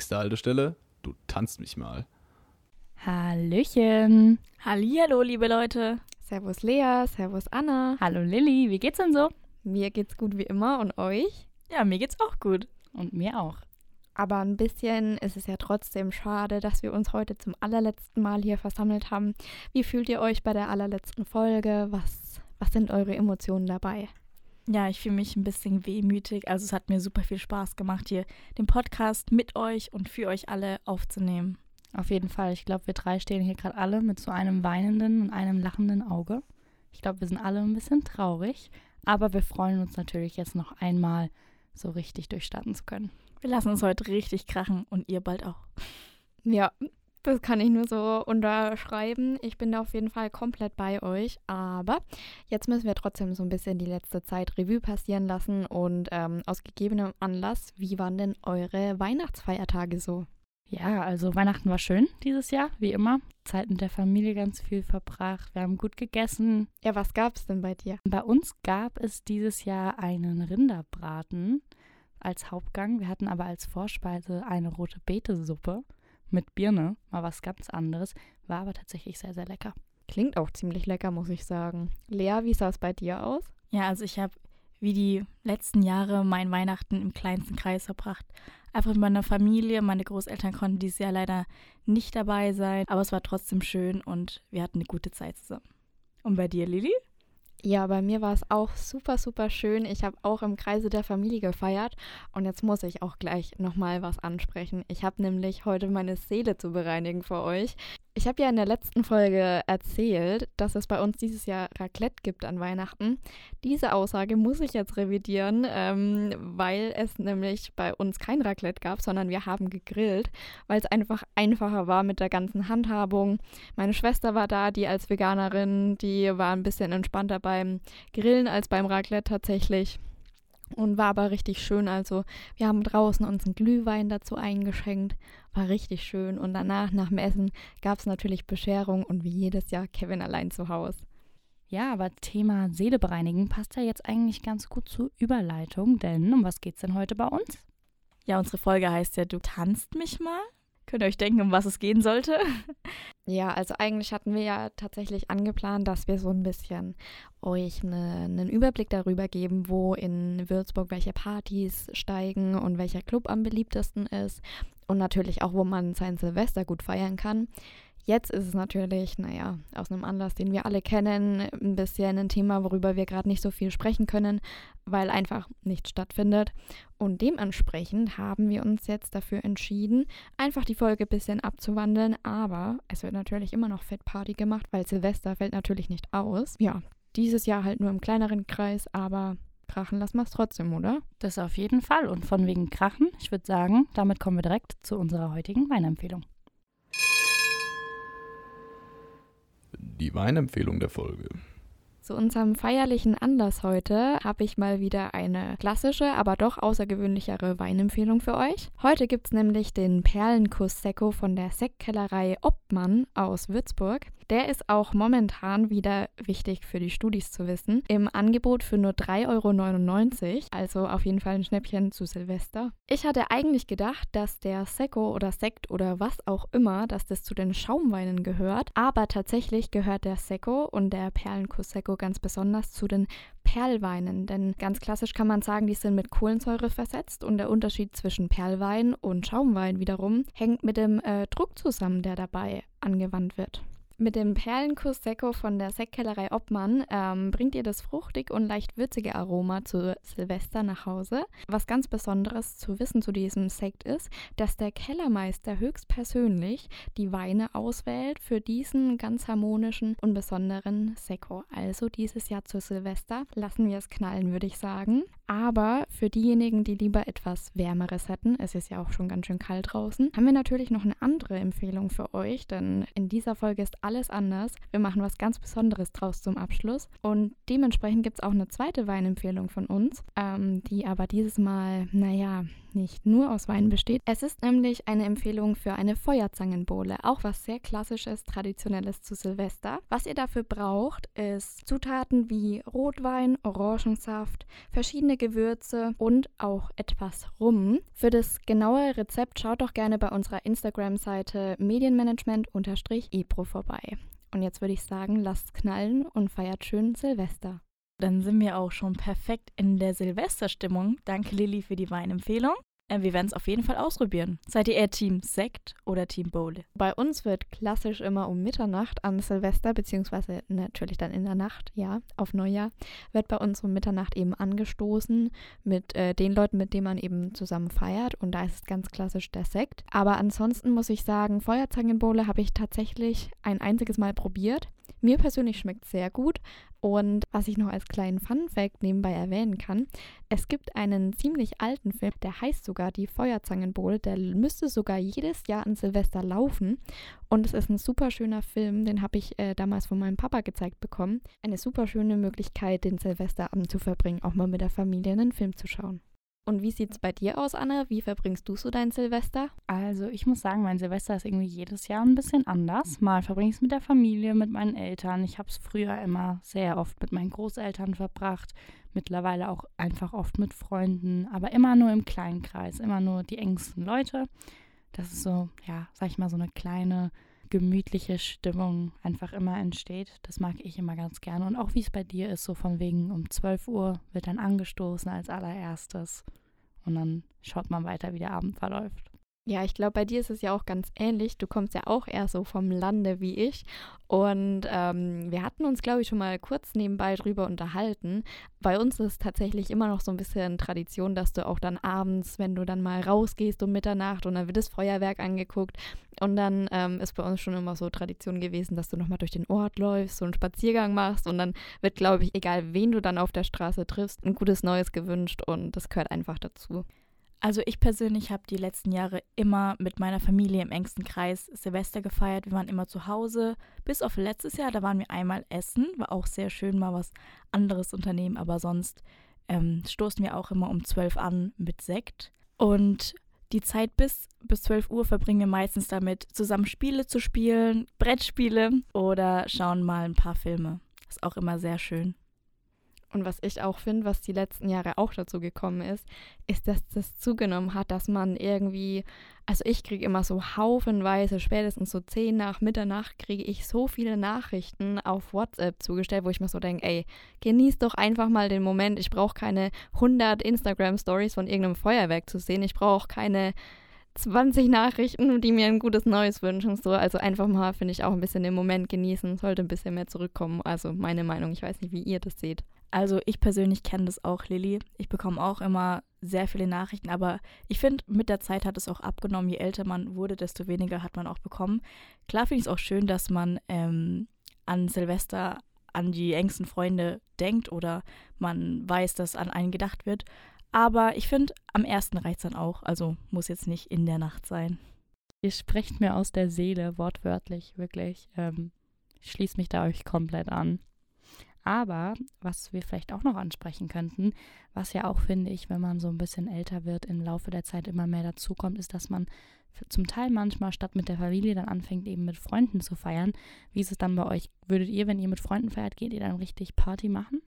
Nächste Haltestelle, du tanzt mich mal. Hallöchen. Hallihallo, liebe Leute. Servus Lea, servus Anna. Hallo Lilly, wie geht's denn so? Mir geht's gut wie immer und euch? Ja, mir geht's auch gut. Und mir auch. Aber ein bisschen ist es ja trotzdem schade, dass wir uns heute zum allerletzten Mal hier versammelt haben. Wie fühlt ihr euch bei der allerletzten Folge? Was, was sind eure Emotionen dabei? Ja, ich fühle mich ein bisschen wehmütig. Also es hat mir super viel Spaß gemacht, hier den Podcast mit euch und für euch alle aufzunehmen. Auf jeden Fall. Ich glaube, wir drei stehen hier gerade alle mit so einem weinenden und einem lachenden Auge. Ich glaube, wir sind alle ein bisschen traurig, aber wir freuen uns natürlich jetzt noch einmal so richtig durchstarten zu können. Wir lassen uns heute richtig krachen und ihr bald auch. Ja, das kann ich nur so unterschreiben. Ich bin da auf jeden Fall komplett bei euch. Aber jetzt müssen wir trotzdem so ein bisschen die letzte Zeit Revue passieren lassen. Und ähm, aus gegebenem Anlass, wie waren denn eure Weihnachtsfeiertage so? Ja, also Weihnachten war schön dieses Jahr, wie immer. Zeit mit der Familie ganz viel verbracht. Wir haben gut gegessen. Ja, was gab es denn bei dir? Bei uns gab es dieses Jahr einen Rinderbraten als Hauptgang. Wir hatten aber als Vorspeise eine rote Betesuppe mit Birne, mal was ganz anderes. War aber tatsächlich sehr, sehr lecker. Klingt auch ziemlich lecker, muss ich sagen. Lea, wie sah es bei dir aus? Ja, also ich habe wie die letzten Jahre mein Weihnachten im kleinsten Kreis verbracht. Einfach mit meiner Familie. Meine Großeltern konnten dieses Jahr leider nicht dabei sein, aber es war trotzdem schön und wir hatten eine gute Zeit zusammen. Und bei dir, Lili? Ja, bei mir war es auch super, super schön. Ich habe auch im Kreise der Familie gefeiert und jetzt muss ich auch gleich nochmal was ansprechen. Ich habe nämlich heute meine Seele zu bereinigen für euch. Ich habe ja in der letzten Folge erzählt, dass es bei uns dieses Jahr Raclette gibt an Weihnachten. Diese Aussage muss ich jetzt revidieren, ähm, weil es nämlich bei uns kein Raclette gab, sondern wir haben gegrillt, weil es einfach einfacher war mit der ganzen Handhabung. Meine Schwester war da, die als Veganerin, die war ein bisschen entspannter beim Grillen als beim Raclette tatsächlich und war aber richtig schön. Also wir haben draußen uns einen Glühwein dazu eingeschenkt, war richtig schön und danach nach dem Essen gab es natürlich Bescherung und wie jedes Jahr Kevin allein zu Hause. Ja, aber Thema Seele bereinigen passt ja jetzt eigentlich ganz gut zur Überleitung, denn um was geht's denn heute bei uns? Ja, unsere Folge heißt ja Du tanzt mich mal. Könnt ihr euch denken, um was es gehen sollte? Ja, also eigentlich hatten wir ja tatsächlich angeplant, dass wir so ein bisschen euch eine, einen Überblick darüber geben, wo in Würzburg welche Partys steigen und welcher Club am beliebtesten ist und natürlich auch, wo man sein Silvester gut feiern kann. Jetzt ist es natürlich, naja, aus einem Anlass, den wir alle kennen, ein bisschen ein Thema, worüber wir gerade nicht so viel sprechen können, weil einfach nichts stattfindet. Und dementsprechend haben wir uns jetzt dafür entschieden, einfach die Folge ein bisschen abzuwandeln. Aber es wird natürlich immer noch Fett Party gemacht, weil Silvester fällt natürlich nicht aus. Ja, dieses Jahr halt nur im kleineren Kreis, aber krachen lassen wir es trotzdem, oder? Das auf jeden Fall. Und von wegen Krachen, ich würde sagen, damit kommen wir direkt zu unserer heutigen Weinempfehlung. Die Weinempfehlung der Folge. Zu unserem feierlichen Anlass heute habe ich mal wieder eine klassische, aber doch außergewöhnlichere Weinempfehlung für euch. Heute gibt es nämlich den Perlenkuss Sekko von der Sektkellerei Obmann aus Würzburg. Der ist auch momentan wieder wichtig für die Studis zu wissen. Im Angebot für nur 3,99 Euro, also auf jeden Fall ein Schnäppchen zu Silvester. Ich hatte eigentlich gedacht, dass der Sekko oder Sekt oder was auch immer, dass das zu den Schaumweinen gehört. Aber tatsächlich gehört der Sekko und der Perlenkuss Sekko ganz besonders zu den Perlweinen. Denn ganz klassisch kann man sagen, die sind mit Kohlensäure versetzt und der Unterschied zwischen Perlwein und Schaumwein wiederum hängt mit dem äh, Druck zusammen, der dabei angewandt wird. Mit dem Perlenkuss Secco von der Sektkellerei Obmann ähm, bringt ihr das fruchtig und leicht würzige Aroma zu Silvester nach Hause. Was ganz Besonderes zu wissen zu diesem Sekt ist, dass der Kellermeister höchstpersönlich die Weine auswählt für diesen ganz harmonischen und besonderen Secco. Also dieses Jahr zu Silvester lassen wir es knallen, würde ich sagen. Aber für diejenigen, die lieber etwas Wärmeres hätten, es ist ja auch schon ganz schön kalt draußen, haben wir natürlich noch eine andere Empfehlung für euch, denn in dieser Folge ist alles anders. Wir machen was ganz Besonderes draus zum Abschluss und dementsprechend gibt es auch eine zweite Weinempfehlung von uns, ähm, die aber dieses Mal, naja, nicht nur aus Wein besteht. Es ist nämlich eine Empfehlung für eine Feuerzangenbowle, auch was sehr klassisches, traditionelles zu Silvester. Was ihr dafür braucht, ist Zutaten wie Rotwein, Orangensaft, verschiedene Gewürze und auch etwas Rum. Für das genaue Rezept schaut doch gerne bei unserer Instagram-Seite medienmanagement-ipro vorbei. Und jetzt würde ich sagen, lasst knallen und feiert schön Silvester. Dann sind wir auch schon perfekt in der Silvesterstimmung. Danke Lilly für die Weinempfehlung. Äh, wir werden es auf jeden Fall ausprobieren. Seid ihr eher Team Sekt oder Team Bowle? Bei uns wird klassisch immer um Mitternacht an Silvester, beziehungsweise natürlich dann in der Nacht, ja, auf Neujahr, wird bei uns um Mitternacht eben angestoßen mit äh, den Leuten, mit denen man eben zusammen feiert. Und da ist es ganz klassisch der Sekt. Aber ansonsten muss ich sagen, Feuerzangenbowle habe ich tatsächlich ein einziges Mal probiert. Mir persönlich schmeckt sehr gut. Und was ich noch als kleinen Fun-Fact nebenbei erwähnen kann, es gibt einen ziemlich alten Film, der heißt sogar Die Feuerzangenbowle. Der müsste sogar jedes Jahr an Silvester laufen. Und es ist ein super schöner Film, den habe ich äh, damals von meinem Papa gezeigt bekommen. Eine super schöne Möglichkeit, den Silvesterabend zu verbringen, auch mal mit der Familie einen Film zu schauen. Und wie sieht es bei dir aus, Anna? Wie verbringst du so dein Silvester? Also ich muss sagen, mein Silvester ist irgendwie jedes Jahr ein bisschen anders. Mal verbringe ich es mit der Familie, mit meinen Eltern. Ich habe es früher immer sehr oft mit meinen Großeltern verbracht. Mittlerweile auch einfach oft mit Freunden, aber immer nur im kleinen Kreis, immer nur die engsten Leute. Das ist so, ja, sag ich mal, so eine kleine gemütliche Stimmung einfach immer entsteht. Das mag ich immer ganz gerne. Und auch wie es bei dir ist, so von wegen um 12 Uhr wird dann angestoßen als allererstes. Und dann schaut man weiter, wie der Abend verläuft. Ja, ich glaube, bei dir ist es ja auch ganz ähnlich. Du kommst ja auch eher so vom Lande wie ich. Und ähm, wir hatten uns, glaube ich, schon mal kurz nebenbei drüber unterhalten. Bei uns ist es tatsächlich immer noch so ein bisschen Tradition, dass du auch dann abends, wenn du dann mal rausgehst um Mitternacht und dann wird das Feuerwerk angeguckt. Und dann ähm, ist bei uns schon immer so Tradition gewesen, dass du nochmal durch den Ort läufst, so einen Spaziergang machst und dann wird, glaube ich, egal wen du dann auf der Straße triffst, ein gutes Neues gewünscht und das gehört einfach dazu. Also ich persönlich habe die letzten Jahre immer mit meiner Familie im engsten Kreis Silvester gefeiert. Wir waren immer zu Hause. Bis auf letztes Jahr, da waren wir einmal essen. War auch sehr schön, mal was anderes unternehmen. Aber sonst ähm, stoßen wir auch immer um 12 an mit Sekt. Und die Zeit bis, bis 12 Uhr verbringen wir meistens damit, zusammen Spiele zu spielen, Brettspiele oder schauen mal ein paar Filme. Ist auch immer sehr schön. Und was ich auch finde, was die letzten Jahre auch dazu gekommen ist, ist, dass das zugenommen hat, dass man irgendwie, also ich kriege immer so haufenweise, spätestens so zehn nach Mitternacht kriege ich so viele Nachrichten auf WhatsApp zugestellt, wo ich mir so denke, ey, genieß doch einfach mal den Moment. Ich brauche keine 100 Instagram-Stories von irgendeinem Feuerwerk zu sehen. Ich brauche keine 20 Nachrichten, die mir ein gutes Neues wünschen. So. Also einfach mal, finde ich, auch ein bisschen den Moment genießen. Sollte ein bisschen mehr zurückkommen. Also meine Meinung. Ich weiß nicht, wie ihr das seht. Also ich persönlich kenne das auch, Lilly. Ich bekomme auch immer sehr viele Nachrichten, aber ich finde, mit der Zeit hat es auch abgenommen. Je älter man wurde, desto weniger hat man auch bekommen. Klar finde ich es auch schön, dass man ähm, an Silvester an die engsten Freunde denkt oder man weiß, dass an einen gedacht wird. Aber ich finde, am ersten reicht es dann auch. Also muss jetzt nicht in der Nacht sein. Ihr sprecht mir aus der Seele, wortwörtlich, wirklich. Ähm, ich schließe mich da euch komplett an. Aber was wir vielleicht auch noch ansprechen könnten, was ja auch, finde ich, wenn man so ein bisschen älter wird, im Laufe der Zeit immer mehr dazukommt, ist, dass man zum Teil manchmal statt mit der Familie dann anfängt, eben mit Freunden zu feiern. Wie ist es dann bei euch? Würdet ihr, wenn ihr mit Freunden feiert, geht ihr dann richtig Party machen?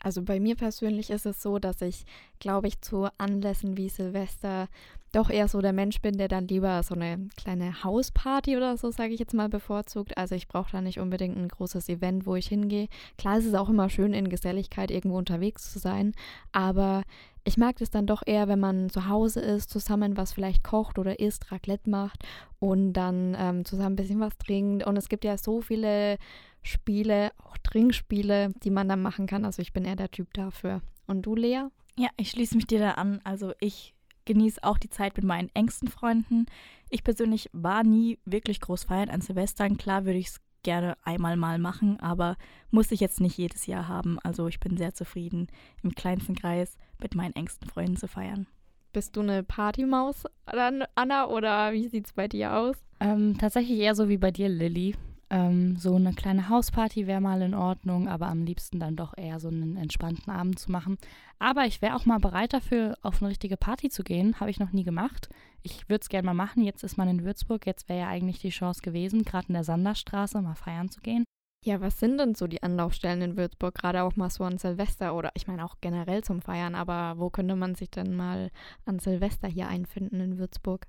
Also bei mir persönlich ist es so, dass ich, glaube ich, zu Anlässen wie Silvester doch eher so der Mensch bin, der dann lieber so eine kleine Hausparty oder so, sage ich jetzt mal, bevorzugt. Also ich brauche da nicht unbedingt ein großes Event, wo ich hingehe. Klar ist es auch immer schön, in Geselligkeit irgendwo unterwegs zu sein, aber ich mag es dann doch eher, wenn man zu Hause ist, zusammen was vielleicht kocht oder isst, Raclette macht und dann ähm, zusammen ein bisschen was trinkt. Und es gibt ja so viele Spiele, auch Trinkspiele, die man dann machen kann. Also ich bin eher der Typ dafür. Und du, Lea? Ja, ich schließe mich dir da an. Also ich genieße auch die Zeit mit meinen engsten Freunden. Ich persönlich war nie wirklich groß feiern an Silvestern. Klar würde ich es gerne einmal mal machen, aber muss ich jetzt nicht jedes Jahr haben. Also ich bin sehr zufrieden, im kleinsten Kreis mit meinen engsten Freunden zu feiern. Bist du eine Partymaus, Anna, oder wie sieht es bei dir aus? Ähm, tatsächlich eher so wie bei dir, Lilly. Ähm, so eine kleine Hausparty wäre mal in Ordnung, aber am liebsten dann doch eher so einen entspannten Abend zu machen. Aber ich wäre auch mal bereit dafür, auf eine richtige Party zu gehen. Habe ich noch nie gemacht. Ich würde es gerne mal machen. Jetzt ist man in Würzburg. Jetzt wäre ja eigentlich die Chance gewesen, gerade in der Sanderstraße mal feiern zu gehen. Ja, was sind denn so die Anlaufstellen in Würzburg, gerade auch mal so an Silvester oder ich meine auch generell zum Feiern, aber wo könnte man sich denn mal an Silvester hier einfinden in Würzburg?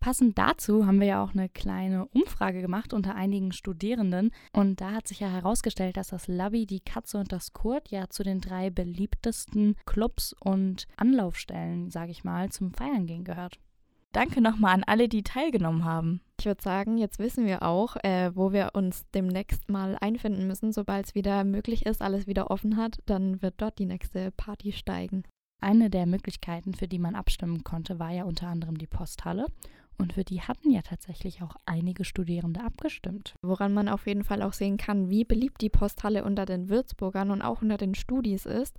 Passend dazu haben wir ja auch eine kleine Umfrage gemacht unter einigen Studierenden. Und da hat sich ja herausgestellt, dass das Labby, die Katze und das Kurt ja zu den drei beliebtesten Clubs und Anlaufstellen, sage ich mal, zum Feiern gehen gehört. Danke nochmal an alle, die teilgenommen haben. Ich würde sagen, jetzt wissen wir auch, äh, wo wir uns demnächst mal einfinden müssen. Sobald es wieder möglich ist, alles wieder offen hat, dann wird dort die nächste Party steigen. Eine der Möglichkeiten, für die man abstimmen konnte, war ja unter anderem die Posthalle. Und für die hatten ja tatsächlich auch einige Studierende abgestimmt. Woran man auf jeden Fall auch sehen kann, wie beliebt die Posthalle unter den Würzburgern und auch unter den Studis ist.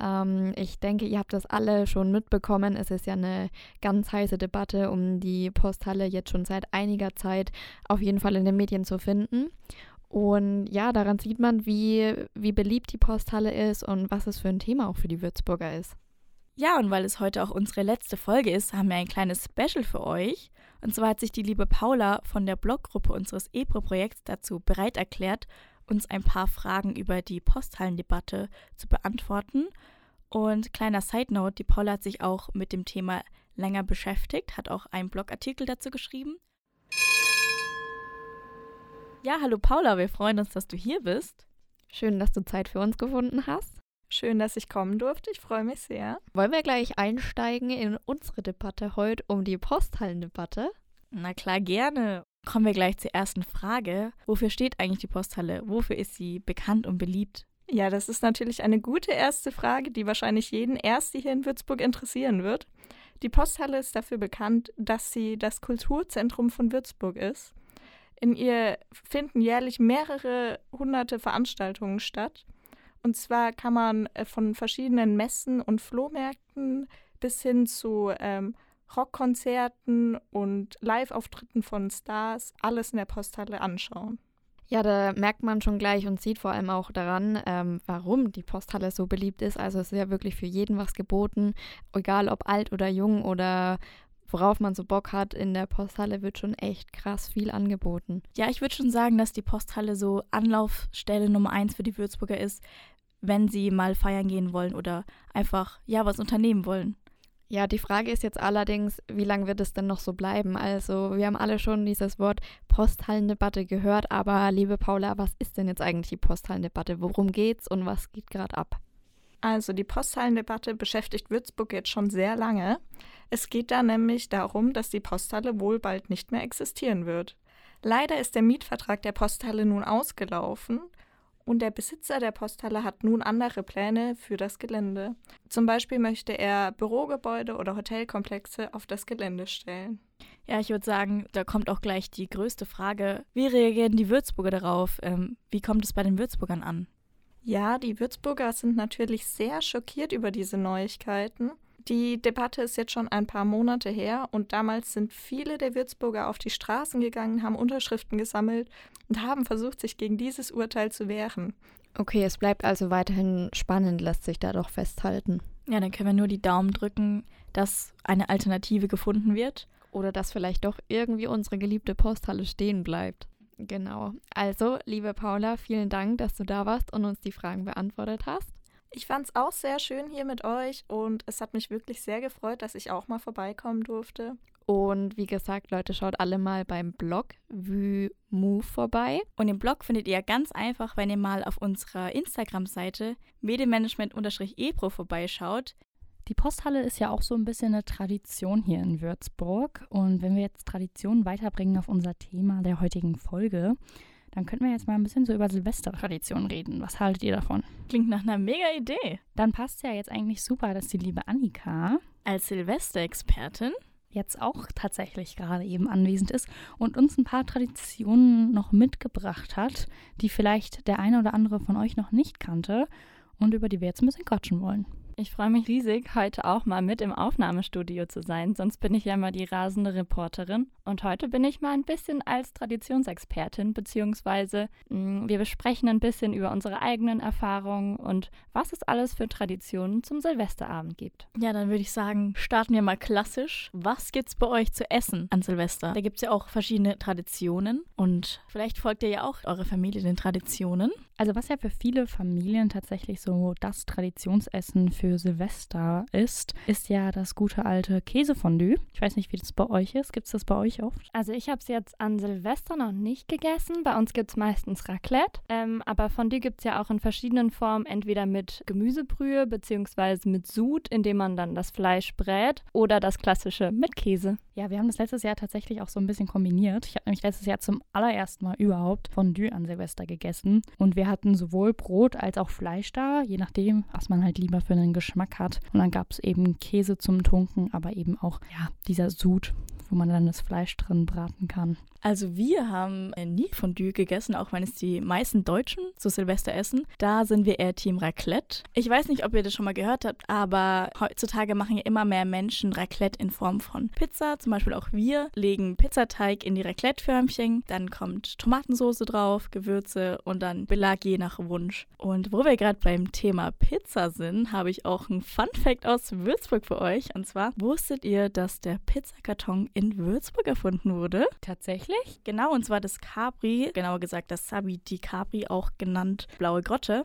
Ähm, ich denke, ihr habt das alle schon mitbekommen. Es ist ja eine ganz heiße Debatte um die Posthalle jetzt schon seit einiger Zeit auf jeden Fall in den Medien zu finden. Und ja, daran sieht man, wie, wie beliebt die Posthalle ist und was es für ein Thema auch für die Würzburger ist. Ja, und weil es heute auch unsere letzte Folge ist, haben wir ein kleines Special für euch. Und zwar hat sich die liebe Paula von der Bloggruppe unseres EPRO-Projekts dazu bereit erklärt, uns ein paar Fragen über die Posthallendebatte zu beantworten. Und kleiner Side Note, die Paula hat sich auch mit dem Thema länger beschäftigt, hat auch einen Blogartikel dazu geschrieben. Ja, hallo Paula, wir freuen uns, dass du hier bist. Schön, dass du Zeit für uns gefunden hast. Schön, dass ich kommen durfte. Ich freue mich sehr. Wollen wir gleich einsteigen in unsere Debatte heute um die Posthallendebatte? Na klar, gerne. Kommen wir gleich zur ersten Frage. Wofür steht eigentlich die Posthalle? Wofür ist sie bekannt und beliebt? Ja, das ist natürlich eine gute erste Frage, die wahrscheinlich jeden Erste hier in Würzburg interessieren wird. Die Posthalle ist dafür bekannt, dass sie das Kulturzentrum von Würzburg ist. In ihr finden jährlich mehrere hunderte Veranstaltungen statt. Und zwar kann man äh, von verschiedenen Messen und Flohmärkten bis hin zu ähm, Rockkonzerten und Live-Auftritten von Stars alles in der Posthalle anschauen. Ja, da merkt man schon gleich und sieht vor allem auch daran, ähm, warum die Posthalle so beliebt ist. Also es ist ja wirklich für jeden was geboten, egal ob alt oder jung oder worauf man so Bock hat. In der Posthalle wird schon echt krass viel angeboten. Ja, ich würde schon sagen, dass die Posthalle so Anlaufstelle Nummer eins für die Würzburger ist, wenn sie mal feiern gehen wollen oder einfach, ja, was unternehmen wollen. Ja, die Frage ist jetzt allerdings, wie lange wird es denn noch so bleiben? Also, wir haben alle schon dieses Wort Posthallendebatte gehört, aber liebe Paula, was ist denn jetzt eigentlich die Posthallendebatte? Worum geht's und was geht gerade ab? Also, die Posthallendebatte beschäftigt Würzburg jetzt schon sehr lange. Es geht da nämlich darum, dass die Posthalle wohl bald nicht mehr existieren wird. Leider ist der Mietvertrag der Posthalle nun ausgelaufen und der Besitzer der Posthalle hat nun andere Pläne für das Gelände. Zum Beispiel möchte er Bürogebäude oder Hotelkomplexe auf das Gelände stellen. Ja, ich würde sagen, da kommt auch gleich die größte Frage. Wie reagieren die Würzburger darauf? Ähm, wie kommt es bei den Würzburgern an? Ja, die Würzburger sind natürlich sehr schockiert über diese Neuigkeiten. Die Debatte ist jetzt schon ein paar Monate her und damals sind viele der Würzburger auf die Straßen gegangen, haben Unterschriften gesammelt und haben versucht, sich gegen dieses Urteil zu wehren. Okay, es bleibt also weiterhin spannend, lässt sich da doch festhalten. Ja, dann können wir nur die Daumen drücken, dass eine Alternative gefunden wird. Oder dass vielleicht doch irgendwie unsere geliebte Posthalle stehen bleibt. Genau. Also, liebe Paula, vielen Dank, dass du da warst und uns die Fragen beantwortet hast. Ich fand es auch sehr schön hier mit euch und es hat mich wirklich sehr gefreut, dass ich auch mal vorbeikommen durfte. Und wie gesagt, Leute, schaut alle mal beim Blog VuMove vorbei. Und den Blog findet ihr ganz einfach, wenn ihr mal auf unserer Instagram-Seite medienmanagement-ebro vorbeischaut. Die Posthalle ist ja auch so ein bisschen eine Tradition hier in Würzburg. Und wenn wir jetzt Tradition weiterbringen auf unser Thema der heutigen Folge, dann könnten wir jetzt mal ein bisschen so über Silvestertraditionen reden. Was haltet ihr davon? Klingt nach einer mega Idee. Dann passt ja jetzt eigentlich super, dass die liebe Annika als Silvesterexpertin jetzt auch tatsächlich gerade eben anwesend ist und uns ein paar Traditionen noch mitgebracht hat, die vielleicht der eine oder andere von euch noch nicht kannte und über die wir jetzt ein bisschen quatschen wollen. Ich freue mich riesig, heute auch mal mit im Aufnahmestudio zu sein. Sonst bin ich ja mal die rasende Reporterin. Und heute bin ich mal ein bisschen als Traditionsexpertin, beziehungsweise mh, mm, wir besprechen ein bisschen über unsere eigenen Erfahrungen und was es alles für Traditionen zum Silvesterabend gibt. Ja, dann würde ich sagen, starten wir mal klassisch. Was gibt's bei euch zu essen an Silvester? Da gibt es ja auch verschiedene Traditionen und vielleicht folgt ihr ja auch eure Familie den Traditionen. Also was ja für viele Familien tatsächlich so das Traditionsessen für Silvester ist, ist ja das gute alte Käsefondue. Ich weiß nicht, wie das bei euch ist. Gibt es das bei euch oft? Also ich habe es jetzt an Silvester noch nicht gegessen. Bei uns gibt es meistens Raclette. Ähm, aber Fondue gibt es ja auch in verschiedenen Formen. Entweder mit Gemüsebrühe beziehungsweise mit Sud, indem man dann das Fleisch brät. Oder das klassische mit Käse. Ja, wir haben das letztes Jahr tatsächlich auch so ein bisschen kombiniert. Ich habe nämlich letztes Jahr zum allerersten Mal überhaupt Fondue an Silvester gegessen. Und wir hatten sowohl Brot als auch Fleisch da, je nachdem, was man halt lieber für einen Geschmack hat. Und dann gab es eben Käse zum Tunken, aber eben auch ja, dieser Sud, wo man dann das Fleisch drin braten kann. Also wir haben nie Fondue gegessen, auch wenn es die meisten Deutschen zu Silvester essen. Da sind wir eher Team Raclette. Ich weiß nicht, ob ihr das schon mal gehört habt, aber heutzutage machen ja immer mehr Menschen Raclette in Form von Pizza. Zum Beispiel auch wir legen Pizzateig in die Raclette-Förmchen, dann kommt Tomatensauce drauf, Gewürze und dann Belag je nach Wunsch. Und wo wir gerade beim Thema Pizza sind, habe ich auch ein Fun-Fact aus Würzburg für euch. Und zwar, wusstet ihr, dass der Pizzakarton in Würzburg erfunden wurde? Tatsächlich? Genau, und zwar das Capri, genauer gesagt das Sabi di Capri, auch genannt Blaue Grotte,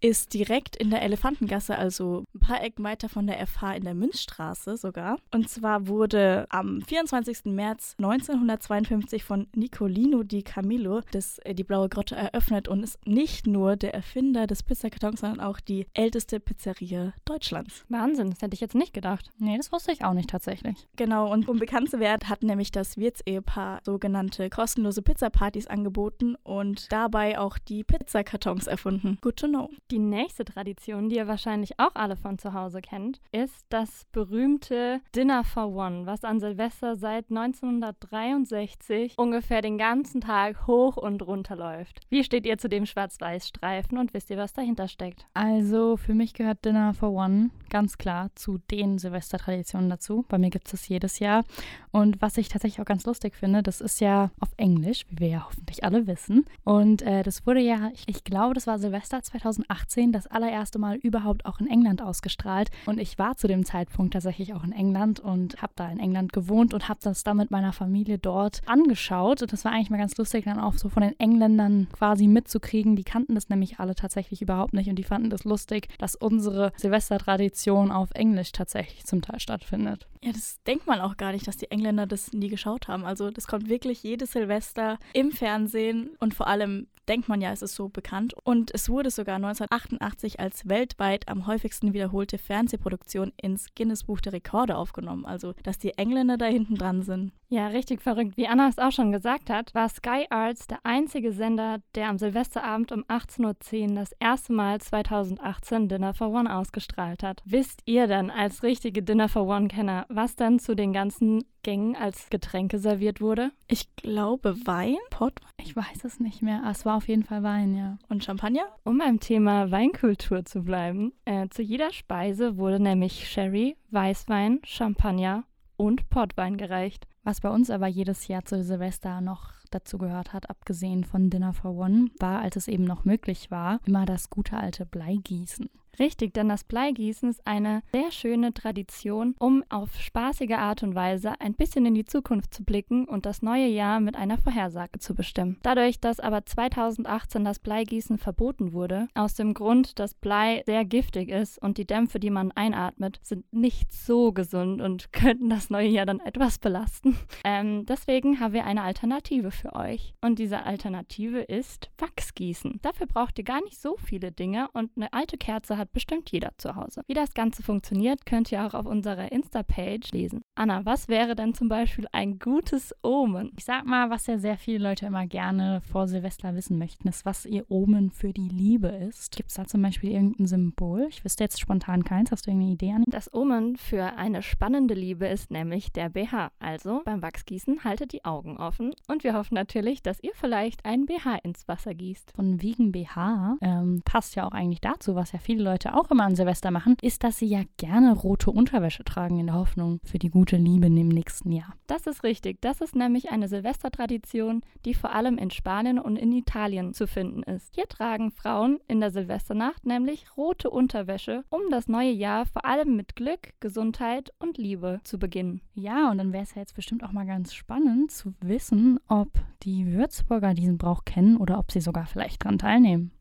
ist direkt in der Elefantengasse, also ein paar Ecken weiter von der FH in der Münzstraße sogar. Und zwar wurde am 24. März 1952 von Nicolino di Camillo das, äh, die Blaue Grotte eröffnet und ist nicht nur der Erfinder des Pizzakartons, sondern auch die älteste Pizzeria Deutschlands. Wahnsinn, das hätte ich jetzt nicht gedacht. Nee, das wusste ich auch nicht tatsächlich. Genau, und um bekannt zu werden, hat nämlich das Wirtsehepaar sogenannte kostenlose Pizzapartys angeboten und dabei auch die Pizzakartons erfunden. Good to know. Die nächste Tradition, die ihr wahrscheinlich auch alle von zu Hause kennt, ist das berühmte Dinner for One, was an Silvester seit 1963 ungefähr den ganzen Tag hoch und runter läuft. Wie steht ihr zu dem Schwarz-Weiß-Streifen und wisst ihr, was dahinter steckt? Also für mich gehört Dinner for One ganz klar zu den Silvestertraditionen dazu. Bei mir gibt es das jedes Jahr. Und was ich tatsächlich auch ganz lustig finde, das ist ja auf Englisch, wie wir ja hoffentlich alle wissen. Und äh, das wurde ja, ich, ich glaube, das war Silvester 2008 2018 das allererste Mal überhaupt auch in England ausgestrahlt. Und ich war zu dem Zeitpunkt tatsächlich auch in England und habe da in England gewohnt und habe das dann mit meiner Familie dort angeschaut. Und das war eigentlich mal ganz lustig, dann auch so von den Engländern quasi mitzukriegen. Die kannten das nämlich alle tatsächlich überhaupt nicht und die fanden das lustig, dass unsere Silvestertradition auf Englisch tatsächlich zum Teil stattfindet. Ja, das denkt man auch gar nicht, dass die Engländer das nie geschaut haben. Also das kommt wirklich jedes Silvester im Fernsehen und vor allem denkt man ja, es ist so bekannt. Und es wurde sogar 1988 als weltweit am häufigsten wiederholte Fernsehproduktion ins Guinness Buch der Rekorde aufgenommen. Also, dass die Engländer da hinten dran sind. Ja, richtig verrückt. Wie Anna es auch schon gesagt hat, war Sky Arts der einzige Sender, der am Silvesterabend um 18.10 Uhr das erste Mal 2018 Dinner for One ausgestrahlt hat. Wisst ihr dann als richtige Dinner for One-Kenner, was dann zu den ganzen Gängen als Getränke serviert wurde? Ich glaube Wein, Pott. Ich weiß es nicht mehr. Es war auf jeden Fall Wein, ja. Und Champagner? Um beim Thema Weinkultur zu bleiben, äh, zu jeder Speise wurde nämlich Sherry, Weißwein, Champagner und Portwein gereicht. Was bei uns aber jedes Jahr zu Silvester noch dazu gehört hat, abgesehen von Dinner for One, war, als es eben noch möglich war, immer das gute alte Bleigießen. Richtig, denn das Bleigießen ist eine sehr schöne Tradition, um auf spaßige Art und Weise ein bisschen in die Zukunft zu blicken und das neue Jahr mit einer Vorhersage zu bestimmen. Dadurch, dass aber 2018 das Bleigießen verboten wurde, aus dem Grund, dass Blei sehr giftig ist und die Dämpfe, die man einatmet, sind nicht so gesund und könnten das neue Jahr dann etwas belasten. Ähm, deswegen haben wir eine Alternative für euch. Und diese Alternative ist Wachsgießen. Dafür braucht ihr gar nicht so viele Dinge und eine alte Kerze hat bestimmt jeder zu Hause. Wie das Ganze funktioniert, könnt ihr auch auf unserer Insta-Page lesen. Anna, was wäre denn zum Beispiel ein gutes Omen? Ich sag mal, was ja sehr viele Leute immer gerne vor Silvester wissen möchten, ist, was ihr Omen für die Liebe ist. Gibt es da zum Beispiel irgendein Symbol? Ich wüsste jetzt spontan keins. Hast du irgendeine Idee an? Das Omen für eine spannende Liebe ist nämlich der BH. Also beim Wachsgießen haltet die Augen offen und wir hoffen natürlich, dass ihr vielleicht einen BH ins Wasser gießt. Von wegen BH ähm, passt ja auch eigentlich dazu, was ja viele Leute auch immer an Silvester machen, ist, dass sie ja gerne rote Unterwäsche tragen in der Hoffnung für die gute Liebe im nächsten Jahr. Das ist richtig. Das ist nämlich eine Silvestertradition, die vor allem in Spanien und in Italien zu finden ist. Hier tragen Frauen in der Silvesternacht nämlich rote Unterwäsche, um das neue Jahr vor allem mit Glück, Gesundheit und Liebe zu beginnen. Ja, und dann wäre es ja jetzt bestimmt auch mal ganz spannend zu wissen, ob die Würzburger diesen Brauch kennen oder ob sie sogar vielleicht dran teilnehmen.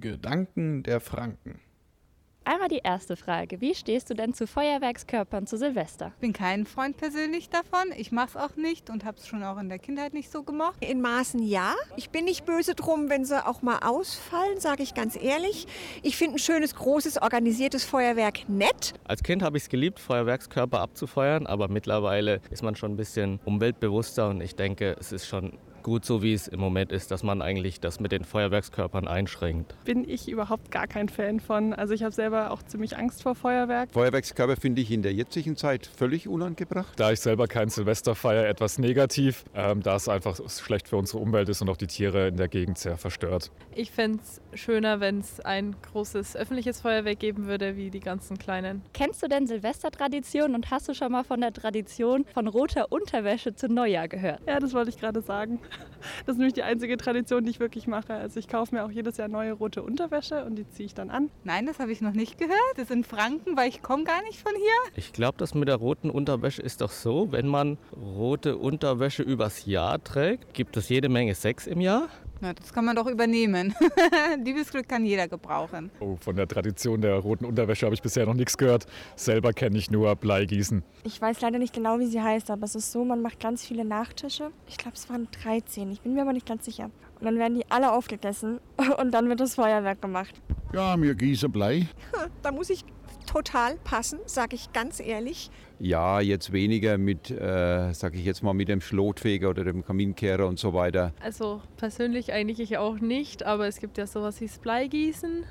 Gedanken der Franken. Einmal die erste Frage. Wie stehst du denn zu Feuerwerkskörpern zu Silvester? Ich bin kein Freund persönlich davon. Ich mache es auch nicht und habe es schon auch in der Kindheit nicht so gemacht. In Maßen ja. Ich bin nicht böse drum, wenn sie auch mal ausfallen, sage ich ganz ehrlich. Ich finde ein schönes, großes, organisiertes Feuerwerk nett. Als Kind habe ich es geliebt, Feuerwerkskörper abzufeuern, aber mittlerweile ist man schon ein bisschen umweltbewusster und ich denke, es ist schon gut so, wie es im Moment ist, dass man eigentlich das mit den Feuerwerkskörpern einschränkt. Bin ich überhaupt gar kein Fan von. Also ich habe selber auch ziemlich Angst vor Feuerwerk. Feuerwerkskörper finde ich in der jetzigen Zeit völlig unangebracht. Da ich selber kein Silvester feiere, etwas negativ, ähm, da es einfach schlecht für unsere Umwelt ist und auch die Tiere in der Gegend sehr verstört. Ich fände es schöner, wenn es ein großes öffentliches Feuerwerk geben würde, wie die ganzen kleinen. Kennst du denn Silvestertradition und hast du schon mal von der Tradition von roter Unterwäsche zu Neujahr gehört? Ja, das wollte ich gerade sagen. Das ist nämlich die einzige Tradition, die ich wirklich mache. Also ich kaufe mir auch jedes Jahr neue rote Unterwäsche und die ziehe ich dann an. Nein, das habe ich noch nicht gehört. Das ist in Franken, weil ich komme gar nicht von hier. Ich glaube, das mit der roten Unterwäsche ist doch so, wenn man rote Unterwäsche übers Jahr trägt, gibt es jede Menge Sex im Jahr. Na, das kann man doch übernehmen. Liebesglück kann jeder gebrauchen. Oh, von der Tradition der roten Unterwäsche habe ich bisher noch nichts gehört. Selber kenne ich nur Bleigießen. Ich weiß leider nicht genau, wie sie heißt, aber es ist so, man macht ganz viele Nachtische. Ich glaube, es waren 13. Ich bin mir aber nicht ganz sicher. Und dann werden die alle aufgegessen und dann wird das Feuerwerk gemacht. Ja, mir gieße Blei. Da muss ich total passen, sage ich ganz ehrlich. Ja, jetzt weniger mit, äh, sage ich jetzt mal, mit dem Schlotfeger oder dem Kaminkehrer und so weiter. Also persönlich eigentlich ich auch nicht, aber es gibt ja sowas wie das Bleigießen.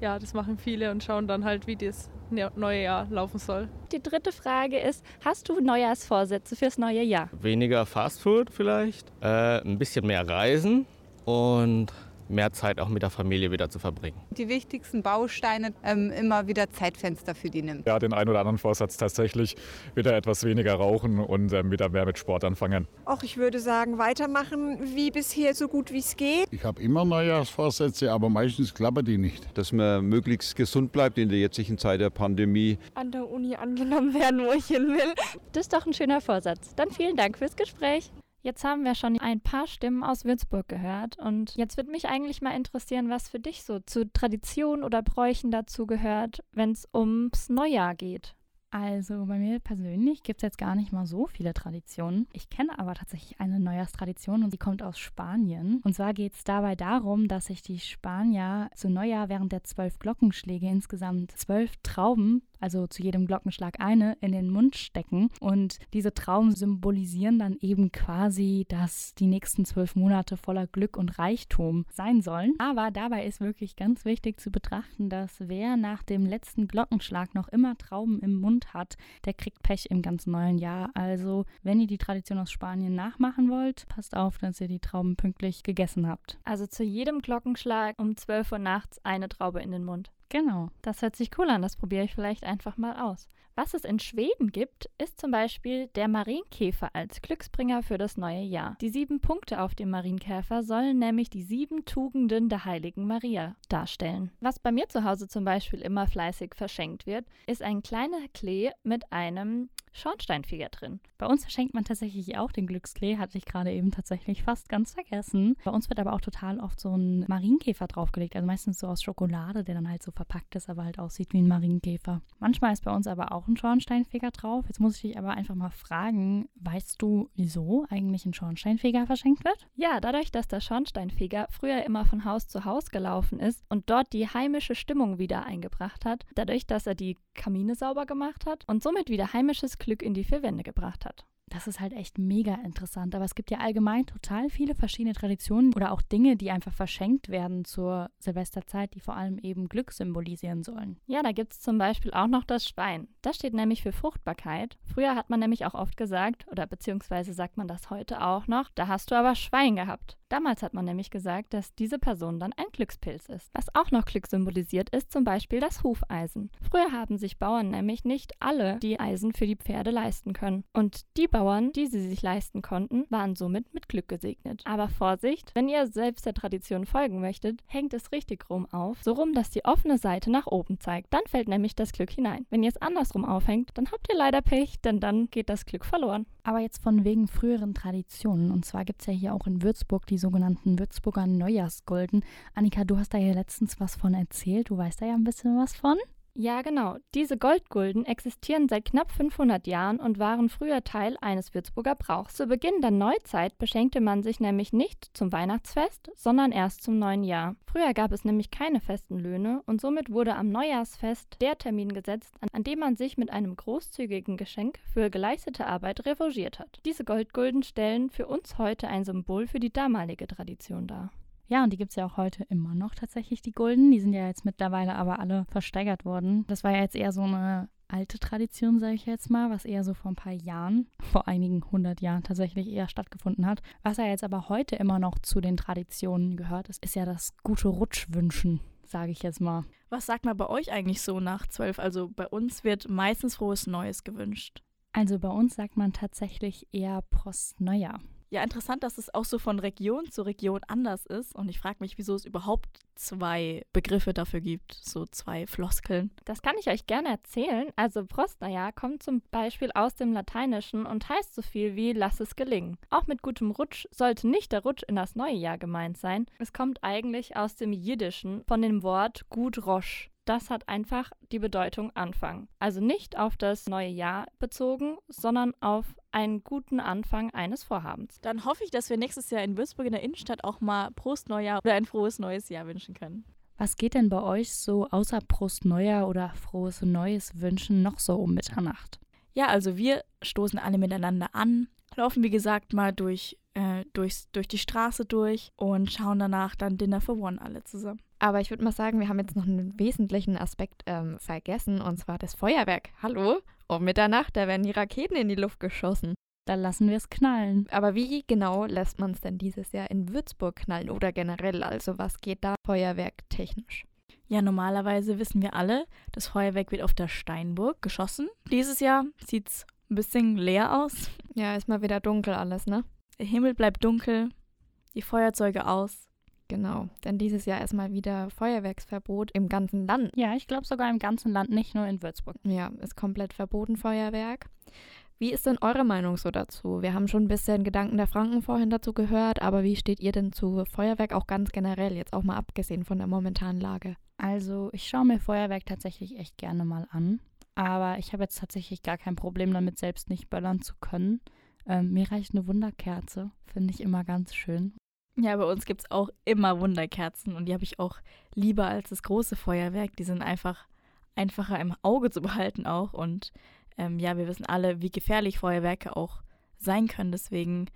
Ja, das machen viele und schauen dann halt, wie das neue Jahr laufen soll. Die dritte Frage ist, hast du Neujahrsvorsätze fürs neue Jahr? Weniger Fastfood vielleicht, äh, ein bisschen mehr Reisen und mehr Zeit auch mit der Familie wieder zu verbringen. Die wichtigsten Bausteine ähm, immer wieder Zeitfenster für die nimmt. Ja, den einen oder anderen Vorsatz tatsächlich wieder etwas weniger rauchen und ähm, wieder mehr mit Sport anfangen. Auch ich würde sagen, weitermachen wie bisher so gut wie es geht. Ich habe immer Neujahrsvorsätze, aber meistens klappen die nicht. Dass man möglichst gesund bleibt in der jetzigen Zeit der Pandemie. An der Uni angenommen werden, wo ich hin will. Das ist doch ein schöner Vorsatz. Dann vielen Dank fürs Gespräch. Jetzt haben wir schon ein paar Stimmen aus Würzburg gehört und jetzt würde mich eigentlich mal interessieren, was für dich so zu Tradition oder Bräuchen dazu gehört, wenn es ums Neujahr geht. Also bei mir persönlich gibt es jetzt gar nicht mal so viele Traditionen. Ich kenne aber tatsächlich eine Neujahrstradition und die kommt aus Spanien. Und zwar geht es dabei darum, dass sich die Spanier zu Neujahr während der zwölf Glockenschläge insgesamt zwölf Trauben also zu jedem Glockenschlag eine, in den Mund stecken. Und diese Trauben symbolisieren dann eben quasi, dass die nächsten zwölf Monate voller Glück und Reichtum sein sollen. Aber dabei ist wirklich ganz wichtig zu betrachten, dass wer nach dem letzten Glockenschlag noch immer Trauben im Mund hat, der kriegt Pech im ganzen neuen Jahr. Also, wenn ihr die Tradition aus Spanien nachmachen wollt, passt auf, dass ihr die Trauben pünktlich gegessen habt. Also zu jedem Glockenschlag um 12 Uhr nachts eine Traube in den Mund. Genau, das hört sich cool an. Das probiere ich vielleicht einfach mal aus. Was es in Schweden gibt, ist zum Beispiel der Marienkäfer als Glücksbringer für das neue Jahr. Die sieben Punkte auf dem Marienkäfer sollen nämlich die sieben Tugenden der heiligen Maria darstellen. Was bei mir zu Hause zum Beispiel immer fleißig verschenkt wird, ist ein kleiner Klee mit einem Schornsteinfeger drin. Bei uns verschenkt man tatsächlich auch den Glücksklee, hatte ich gerade eben tatsächlich fast ganz vergessen. Bei uns wird aber auch total oft so ein Marienkäfer draufgelegt, also meistens so aus Schokolade, der dann halt so verpackt ist, aber halt aussieht wie ein Marienkäfer. Manchmal ist bei uns aber auch ein Schornsteinfeger drauf. Jetzt muss ich dich aber einfach mal fragen, weißt du, wieso eigentlich ein Schornsteinfeger verschenkt wird? Ja, dadurch, dass der Schornsteinfeger früher immer von Haus zu Haus gelaufen ist und dort die heimische Stimmung wieder eingebracht hat, dadurch, dass er die Kamine sauber gemacht hat und somit wieder heimisches Glück in die vier Wände gebracht hat. Das ist halt echt mega interessant. Aber es gibt ja allgemein total viele verschiedene Traditionen oder auch Dinge, die einfach verschenkt werden zur Silvesterzeit, die vor allem eben Glück symbolisieren sollen. Ja, da gibt es zum Beispiel auch noch das Schwein. Das steht nämlich für Fruchtbarkeit. Früher hat man nämlich auch oft gesagt, oder beziehungsweise sagt man das heute auch noch, da hast du aber Schwein gehabt. Damals hat man nämlich gesagt, dass diese Person dann ein Glückspilz ist. Was auch noch Glück symbolisiert, ist zum Beispiel das Hufeisen. Früher haben sich Bauern nämlich nicht alle die Eisen für die Pferde leisten können. Und die Bauern, die sie sich leisten konnten, waren somit mit Glück gesegnet. Aber Vorsicht, wenn ihr selbst der Tradition folgen möchtet, hängt es richtig rum auf, so rum, dass die offene Seite nach oben zeigt. Dann fällt nämlich das Glück hinein. Wenn ihr es andersrum aufhängt, dann habt ihr leider Pech, denn dann geht das Glück verloren. Aber jetzt von wegen früheren Traditionen. Und zwar gibt es ja hier auch in Würzburg die sogenannten Würzburger Neujahrsgolden. Annika, du hast da ja letztens was von erzählt. Du weißt da ja ein bisschen was von. Ja, genau. Diese Goldgulden existieren seit knapp 500 Jahren und waren früher Teil eines Würzburger Brauchs. Zu Beginn der Neuzeit beschenkte man sich nämlich nicht zum Weihnachtsfest, sondern erst zum neuen Jahr. Früher gab es nämlich keine festen Löhne und somit wurde am Neujahrsfest der Termin gesetzt, an dem man sich mit einem großzügigen Geschenk für geleistete Arbeit revanchiert hat. Diese Goldgulden stellen für uns heute ein Symbol für die damalige Tradition dar. Ja, und die gibt es ja auch heute immer noch tatsächlich, die Gulden. Die sind ja jetzt mittlerweile aber alle versteigert worden. Das war ja jetzt eher so eine alte Tradition, sage ich jetzt mal, was eher so vor ein paar Jahren, vor einigen hundert Jahren tatsächlich eher stattgefunden hat. Was ja jetzt aber heute immer noch zu den Traditionen gehört, ist, ist ja das gute Rutschwünschen, sage ich jetzt mal. Was sagt man bei euch eigentlich so nach zwölf? Also bei uns wird meistens frohes Neues gewünscht. Also bei uns sagt man tatsächlich eher Prost Neujahr. Ja, interessant, dass es auch so von Region zu Region anders ist. Und ich frage mich, wieso es überhaupt zwei Begriffe dafür gibt, so zwei Floskeln. Das kann ich euch gerne erzählen. Also Prostnaja kommt zum Beispiel aus dem Lateinischen und heißt so viel wie lass es gelingen. Auch mit gutem Rutsch sollte nicht der Rutsch in das neue Jahr gemeint sein. Es kommt eigentlich aus dem Jiddischen von dem Wort gut rosch das hat einfach die Bedeutung Anfang. Also nicht auf das neue Jahr bezogen, sondern auf einen guten Anfang eines Vorhabens. Dann hoffe ich, dass wir nächstes Jahr in Würzburg in der Innenstadt auch mal Prost Neujahr oder ein frohes neues Jahr wünschen können. Was geht denn bei euch so außer Prost Neujahr oder frohes Neues wünschen noch so um Mitternacht? Ja, also wir stoßen alle miteinander an, laufen wie gesagt mal durch, äh, durchs, durch die Straße durch und schauen danach dann Dinner for One alle zusammen. Aber ich würde mal sagen, wir haben jetzt noch einen wesentlichen Aspekt ähm, vergessen, und zwar das Feuerwerk. Hallo? Um Mitternacht, da werden die Raketen in die Luft geschossen. Da lassen wir es knallen. Aber wie genau lässt man es denn dieses Jahr in Würzburg knallen oder generell? Also was geht da feuerwerktechnisch? Ja, normalerweise wissen wir alle, das Feuerwerk wird auf der Steinburg geschossen. Dieses Jahr sieht es ein bisschen leer aus. Ja, ist mal wieder dunkel alles, ne? Der Himmel bleibt dunkel, die Feuerzeuge aus. Genau, denn dieses Jahr ist mal wieder Feuerwerksverbot im ganzen Land. Ja, ich glaube sogar im ganzen Land, nicht nur in Würzburg. Ja, ist komplett verboten Feuerwerk. Wie ist denn eure Meinung so dazu? Wir haben schon ein bisschen Gedanken der Franken vorhin dazu gehört, aber wie steht ihr denn zu Feuerwerk auch ganz generell, jetzt auch mal abgesehen von der momentanen Lage? Also, ich schaue mir Feuerwerk tatsächlich echt gerne mal an, aber ich habe jetzt tatsächlich gar kein Problem damit, selbst nicht böllern zu können. Ähm, mir reicht eine Wunderkerze, finde ich immer ganz schön. Ja, bei uns gibt es auch immer Wunderkerzen und die habe ich auch lieber als das große Feuerwerk. Die sind einfach einfacher im Auge zu behalten auch. Und ähm, ja, wir wissen alle, wie gefährlich Feuerwerke auch sein können. Deswegen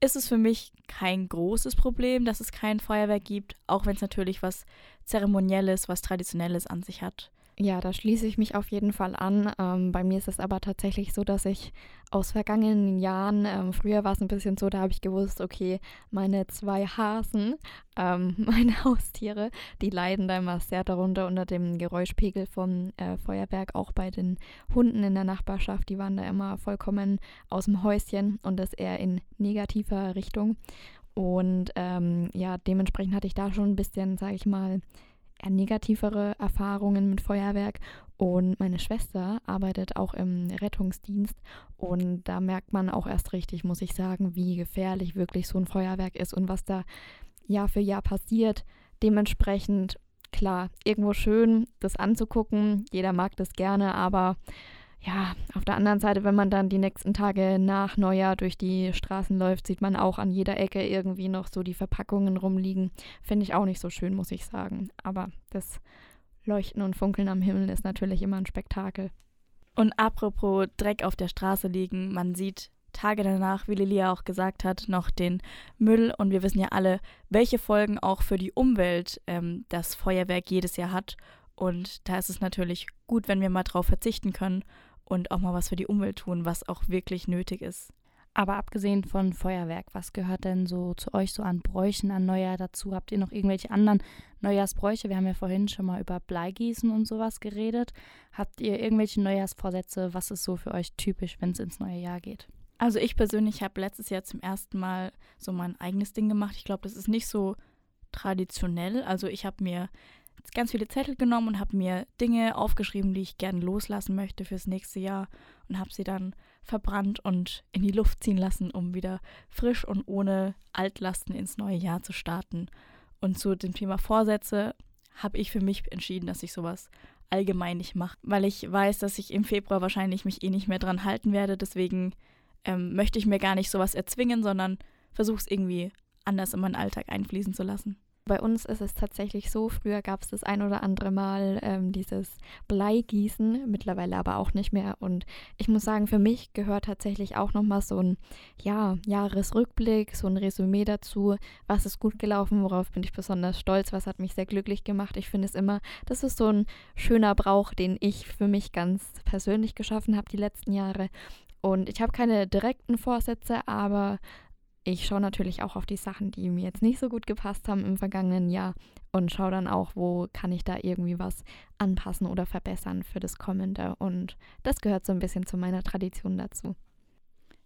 ist es für mich kein großes Problem, dass es kein Feuerwerk gibt, auch wenn es natürlich was Zeremonielles, was Traditionelles an sich hat. Ja, da schließe ich mich auf jeden Fall an. Ähm, bei mir ist es aber tatsächlich so, dass ich aus vergangenen Jahren, ähm, früher war es ein bisschen so, da habe ich gewusst, okay, meine zwei Hasen, ähm, meine Haustiere, die leiden da immer sehr darunter unter dem Geräuschpegel vom äh, Feuerwerk, auch bei den Hunden in der Nachbarschaft, die waren da immer vollkommen aus dem Häuschen und das eher in negativer Richtung. Und ähm, ja, dementsprechend hatte ich da schon ein bisschen, sage ich mal, negativere Erfahrungen mit Feuerwerk. Und meine Schwester arbeitet auch im Rettungsdienst und da merkt man auch erst richtig, muss ich sagen, wie gefährlich wirklich so ein Feuerwerk ist und was da Jahr für Jahr passiert. Dementsprechend, klar, irgendwo schön, das anzugucken. Jeder mag das gerne, aber ja, auf der anderen Seite, wenn man dann die nächsten Tage nach Neujahr durch die Straßen läuft, sieht man auch an jeder Ecke irgendwie noch so die Verpackungen rumliegen. Finde ich auch nicht so schön, muss ich sagen. Aber das Leuchten und Funkeln am Himmel ist natürlich immer ein Spektakel. Und apropos Dreck auf der Straße liegen, man sieht Tage danach, wie Lilia auch gesagt hat, noch den Müll. Und wir wissen ja alle, welche Folgen auch für die Umwelt ähm, das Feuerwerk jedes Jahr hat. Und da ist es natürlich gut, wenn wir mal drauf verzichten können und auch mal was für die Umwelt tun, was auch wirklich nötig ist. Aber abgesehen von Feuerwerk, was gehört denn so zu euch so an Bräuchen, an Neujahr dazu? Habt ihr noch irgendwelche anderen Neujahrsbräuche? Wir haben ja vorhin schon mal über Bleigießen und sowas geredet. Habt ihr irgendwelche Neujahrsvorsätze? Was ist so für euch typisch, wenn es ins neue Jahr geht? Also ich persönlich habe letztes Jahr zum ersten Mal so mein eigenes Ding gemacht. Ich glaube, das ist nicht so traditionell. Also ich habe mir ganz viele Zettel genommen und habe mir Dinge aufgeschrieben, die ich gerne loslassen möchte fürs nächste Jahr und habe sie dann verbrannt und in die Luft ziehen lassen, um wieder frisch und ohne Altlasten ins neue Jahr zu starten. Und zu dem Thema Vorsätze habe ich für mich entschieden, dass ich sowas allgemein nicht mache, weil ich weiß, dass ich im Februar wahrscheinlich mich eh nicht mehr dran halten werde. Deswegen ähm, möchte ich mir gar nicht sowas erzwingen, sondern versuche es irgendwie anders in meinen Alltag einfließen zu lassen. Bei uns ist es tatsächlich so, früher gab es das ein oder andere Mal ähm, dieses Bleigießen, mittlerweile aber auch nicht mehr. Und ich muss sagen, für mich gehört tatsächlich auch nochmal so ein ja, Jahresrückblick, so ein Resümee dazu. Was ist gut gelaufen, worauf bin ich besonders stolz, was hat mich sehr glücklich gemacht. Ich finde es immer, das ist so ein schöner Brauch, den ich für mich ganz persönlich geschaffen habe die letzten Jahre. Und ich habe keine direkten Vorsätze, aber ich schaue natürlich auch auf die Sachen, die mir jetzt nicht so gut gepasst haben im vergangenen Jahr und schaue dann auch, wo kann ich da irgendwie was anpassen oder verbessern für das kommende. Und das gehört so ein bisschen zu meiner Tradition dazu.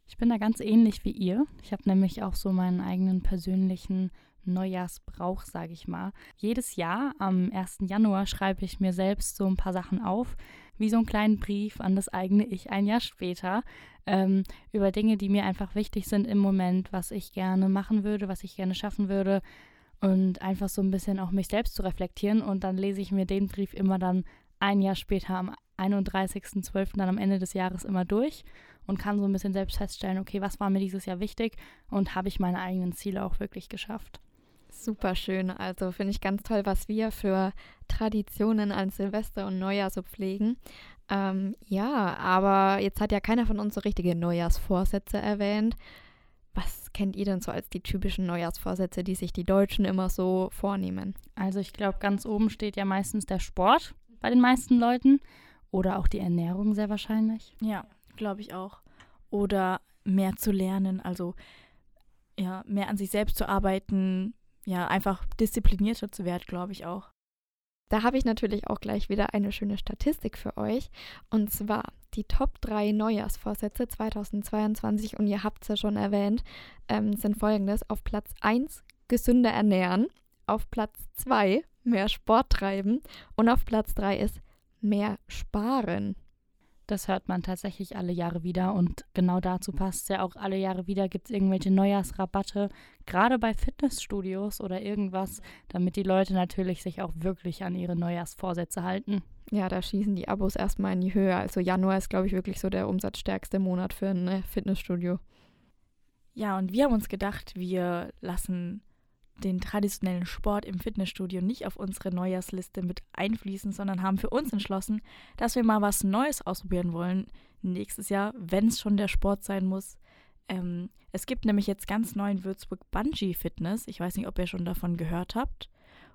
Ich bin da ganz ähnlich wie ihr. Ich habe nämlich auch so meinen eigenen persönlichen Neujahrsbrauch, sage ich mal. Jedes Jahr am 1. Januar schreibe ich mir selbst so ein paar Sachen auf, wie so einen kleinen Brief an das eigene Ich ein Jahr später, ähm, über Dinge, die mir einfach wichtig sind im Moment, was ich gerne machen würde, was ich gerne schaffen würde und einfach so ein bisschen auch mich selbst zu reflektieren. Und dann lese ich mir den Brief immer dann ein Jahr später am 31.12. dann am Ende des Jahres immer durch und kann so ein bisschen selbst feststellen, okay, was war mir dieses Jahr wichtig und habe ich meine eigenen Ziele auch wirklich geschafft. Super schön. Also finde ich ganz toll, was wir für Traditionen an Silvester und Neujahr so pflegen. Ähm, ja, aber jetzt hat ja keiner von uns so richtige Neujahrsvorsätze erwähnt. Was kennt ihr denn so als die typischen Neujahrsvorsätze, die sich die Deutschen immer so vornehmen? Also ich glaube, ganz oben steht ja meistens der Sport bei den meisten Leuten oder auch die Ernährung sehr wahrscheinlich. Ja, glaube ich auch. Oder mehr zu lernen, also ja, mehr an sich selbst zu arbeiten, ja, einfach disziplinierter zu werden, glaube ich auch. Da habe ich natürlich auch gleich wieder eine schöne Statistik für euch. Und zwar die Top 3 Neujahrsvorsätze 2022, und ihr habt es ja schon erwähnt, ähm, sind folgendes. Auf Platz 1 gesünder ernähren, auf Platz 2 mehr Sport treiben und auf Platz 3 ist mehr sparen. Das hört man tatsächlich alle Jahre wieder und genau dazu passt es ja auch alle Jahre wieder, gibt es irgendwelche Neujahrsrabatte, gerade bei Fitnessstudios oder irgendwas, damit die Leute natürlich sich auch wirklich an ihre Neujahrsvorsätze halten. Ja, da schießen die Abos erstmal in die Höhe. Also Januar ist, glaube ich, wirklich so der umsatzstärkste Monat für ein ne, Fitnessstudio. Ja, und wir haben uns gedacht, wir lassen den traditionellen Sport im Fitnessstudio nicht auf unsere Neujahrsliste mit einfließen, sondern haben für uns entschlossen, dass wir mal was Neues ausprobieren wollen nächstes Jahr, wenn es schon der Sport sein muss. Ähm, es gibt nämlich jetzt ganz neu in Würzburg Bungee Fitness. Ich weiß nicht, ob ihr schon davon gehört habt.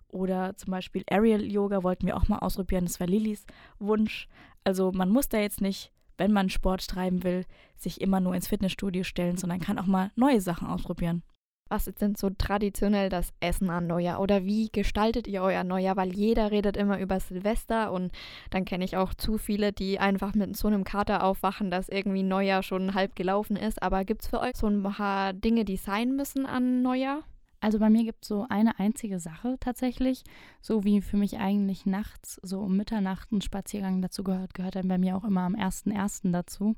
Oder zum Beispiel Aerial Yoga wollten wir auch mal ausprobieren. Das war Lilis Wunsch. Also man muss da jetzt nicht, wenn man Sport treiben will, sich immer nur ins Fitnessstudio stellen, sondern kann auch mal neue Sachen ausprobieren. Was ist denn so traditionell das Essen an Neujahr? Oder wie gestaltet ihr euer Neujahr? Weil jeder redet immer über Silvester und dann kenne ich auch zu viele, die einfach mit so einem Kater aufwachen, dass irgendwie Neujahr schon halb gelaufen ist. Aber gibt es für euch so ein paar Dinge, die sein müssen an Neujahr? Also bei mir gibt es so eine einzige Sache tatsächlich, so wie für mich eigentlich nachts, so um Mitternacht ein Spaziergang dazu gehört, gehört dann bei mir auch immer am 1.1. dazu.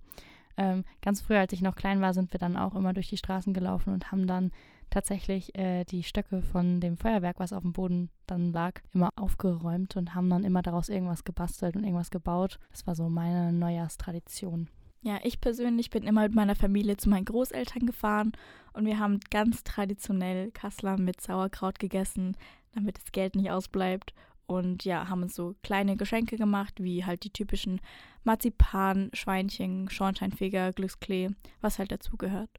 Ähm, ganz früher, als ich noch klein war, sind wir dann auch immer durch die Straßen gelaufen und haben dann tatsächlich äh, die Stöcke von dem Feuerwerk, was auf dem Boden dann lag, immer aufgeräumt und haben dann immer daraus irgendwas gebastelt und irgendwas gebaut. Das war so meine Neujahrstradition. Ja, ich persönlich bin immer mit meiner Familie zu meinen Großeltern gefahren und wir haben ganz traditionell Kassler mit Sauerkraut gegessen, damit das Geld nicht ausbleibt. und ja, haben uns so kleine Geschenke gemacht, wie halt die typischen Marzipan, Schweinchen, Schornsteinfeger, Glücksklee, was halt dazugehört.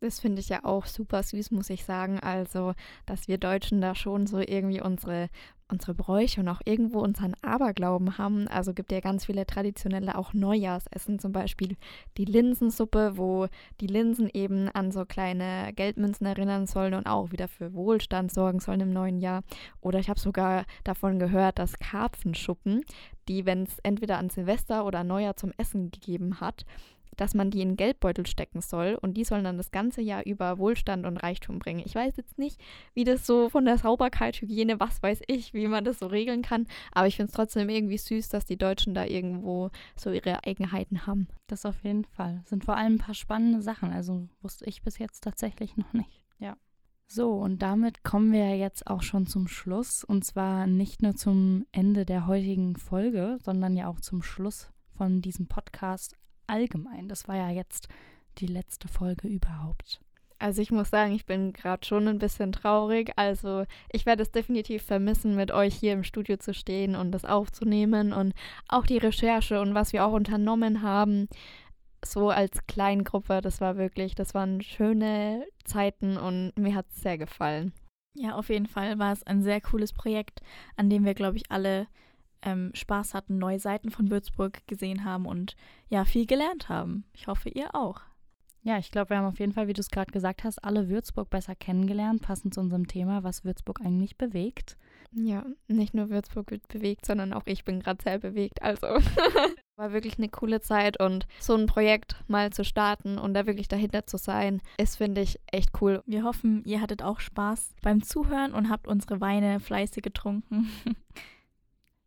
Das finde ich ja auch super süß, muss ich sagen. Also, dass wir Deutschen da schon so irgendwie unsere, unsere Bräuche und auch irgendwo unseren Aberglauben haben. Also gibt ja ganz viele traditionelle auch Neujahrsessen, zum Beispiel die Linsensuppe, wo die Linsen eben an so kleine Geldmünzen erinnern sollen und auch wieder für Wohlstand sorgen sollen im neuen Jahr. Oder ich habe sogar davon gehört, dass Karpfenschuppen, die, wenn es entweder an Silvester oder Neujahr zum Essen gegeben hat, dass man die in Geldbeutel stecken soll und die sollen dann das ganze Jahr über Wohlstand und Reichtum bringen. Ich weiß jetzt nicht, wie das so von der Sauberkeit, Hygiene, was weiß ich, wie man das so regeln kann, aber ich finde es trotzdem irgendwie süß, dass die Deutschen da irgendwo so ihre Eigenheiten haben. Das auf jeden Fall. Sind vor allem ein paar spannende Sachen, also wusste ich bis jetzt tatsächlich noch nicht. Ja. So, und damit kommen wir jetzt auch schon zum Schluss. Und zwar nicht nur zum Ende der heutigen Folge, sondern ja auch zum Schluss von diesem Podcast allgemein. Das war ja jetzt die letzte Folge überhaupt. Also ich muss sagen, ich bin gerade schon ein bisschen traurig. Also ich werde es definitiv vermissen, mit euch hier im Studio zu stehen und das aufzunehmen und auch die Recherche und was wir auch unternommen haben. So als Kleingruppe, das war wirklich, das waren schöne Zeiten und mir hat es sehr gefallen. Ja, auf jeden Fall war es ein sehr cooles Projekt, an dem wir, glaube ich, alle ähm, Spaß hatten, neue Seiten von Würzburg gesehen haben und ja, viel gelernt haben. Ich hoffe, ihr auch. Ja, ich glaube, wir haben auf jeden Fall, wie du es gerade gesagt hast, alle Würzburg besser kennengelernt, passend zu unserem Thema, was Würzburg eigentlich bewegt. Ja, nicht nur Würzburg wird bewegt, sondern auch ich bin gerade sehr bewegt. Also war wirklich eine coole Zeit und so ein Projekt mal zu starten und da wirklich dahinter zu sein, ist, finde ich, echt cool. Wir hoffen, ihr hattet auch Spaß beim Zuhören und habt unsere Weine fleißig getrunken.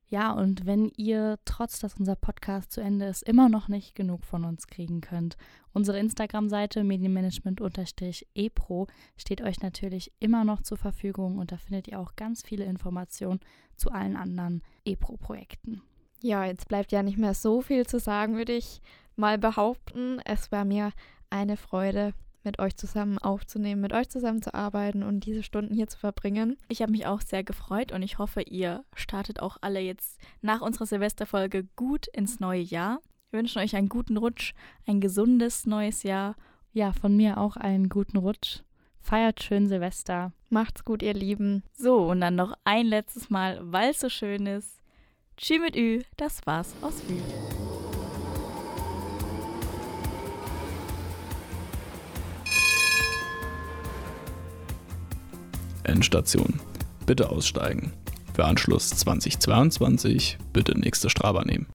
Ja, und wenn ihr, trotz dass unser Podcast zu Ende ist, immer noch nicht genug von uns kriegen könnt, unsere Instagram-Seite medienmanagement-epro steht euch natürlich immer noch zur Verfügung und da findet ihr auch ganz viele Informationen zu allen anderen EPRO-Projekten. Ja, jetzt bleibt ja nicht mehr so viel zu sagen, würde ich mal behaupten. Es war mir eine Freude, mit euch zusammen aufzunehmen, mit euch zusammen zu arbeiten und diese Stunden hier zu verbringen. Ich habe mich auch sehr gefreut und ich hoffe, ihr startet auch alle jetzt nach unserer Silvesterfolge gut ins neue Jahr. Wir wünschen euch einen guten Rutsch, ein gesundes neues Jahr. Ja, von mir auch einen guten Rutsch. Feiert schön Silvester. Macht's gut, ihr Lieben. So, und dann noch ein letztes Mal, weil es so schön ist. Tschüss mit Ü, das war's aus Ü. Endstation. Bitte aussteigen. Für Anschluss 2022 bitte nächste Strava nehmen.